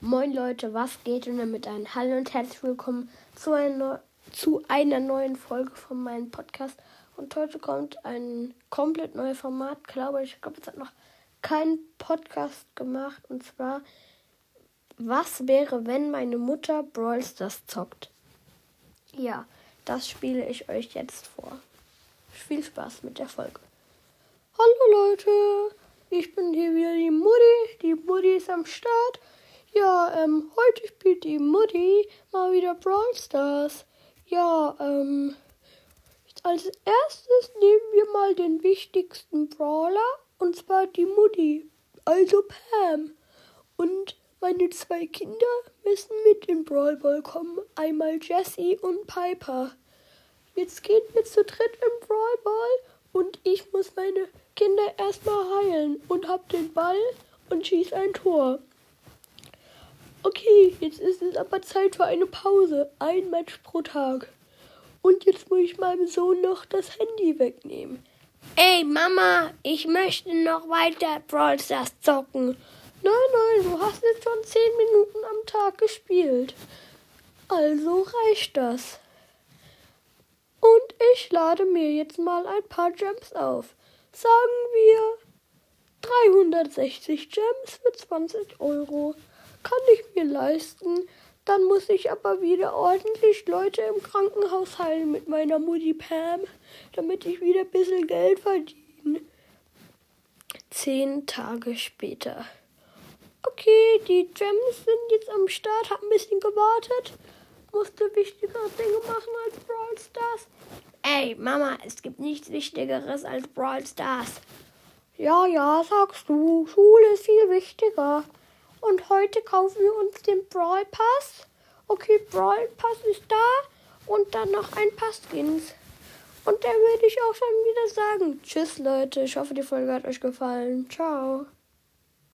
Moin Leute, was geht und damit ein Hallo und herzlich willkommen zu einer, zu einer neuen Folge von meinem Podcast. Und heute kommt ein komplett neues Format, glaube ich. Ich glaube, es hat noch kein Podcast gemacht. Und zwar, was wäre, wenn meine Mutter Brawl Stars zockt? Ja, das spiele ich euch jetzt vor. Viel Spaß mit der Folge. Hallo Leute, ich bin hier wieder die Mutti. Die Mutti ist am Start. Ja, ähm, heute spielt die Mutti mal wieder Brawl Stars. Ja, ähm, als erstes nehmen wir mal den wichtigsten Brawler, und zwar die Mutti, also Pam. Und meine zwei Kinder müssen mit in Brawl Ball kommen, einmal Jessie und Piper. Jetzt gehen wir zu dritt im Brawl Ball und ich muss meine Kinder erstmal heilen und hab den Ball und schieß ein Tor. Okay, jetzt ist es aber Zeit für eine Pause. Ein Match pro Tag. Und jetzt muss ich meinem Sohn noch das Handy wegnehmen. Ey, Mama, ich möchte noch weiter Brawl Stars zocken. Nein, nein, du hast jetzt schon zehn Minuten am Tag gespielt. Also reicht das. Und ich lade mir jetzt mal ein paar Gems auf. Sagen wir 360 Gems für 20 Euro kann ich mir leisten. Dann muss ich aber wieder ordentlich Leute im Krankenhaus heilen mit meiner Mutti Pam, damit ich wieder ein bisschen Geld verdiene. Zehn Tage später. Okay, die Gems sind jetzt am Start, hab ein bisschen gewartet. Musste wichtigere Dinge machen als Brawl Stars. Ey, Mama, es gibt nichts Wichtigeres als Brawl Stars. Ja, ja, sagst du. Schule ist viel wichtiger. Und heute kaufen wir uns den Brawl Pass. Okay, Brawl Pass ist da. Und dann noch ein paar Skins. Und dann würde ich auch schon wieder sagen. Tschüss, Leute. Ich hoffe, die Folge hat euch gefallen. Ciao.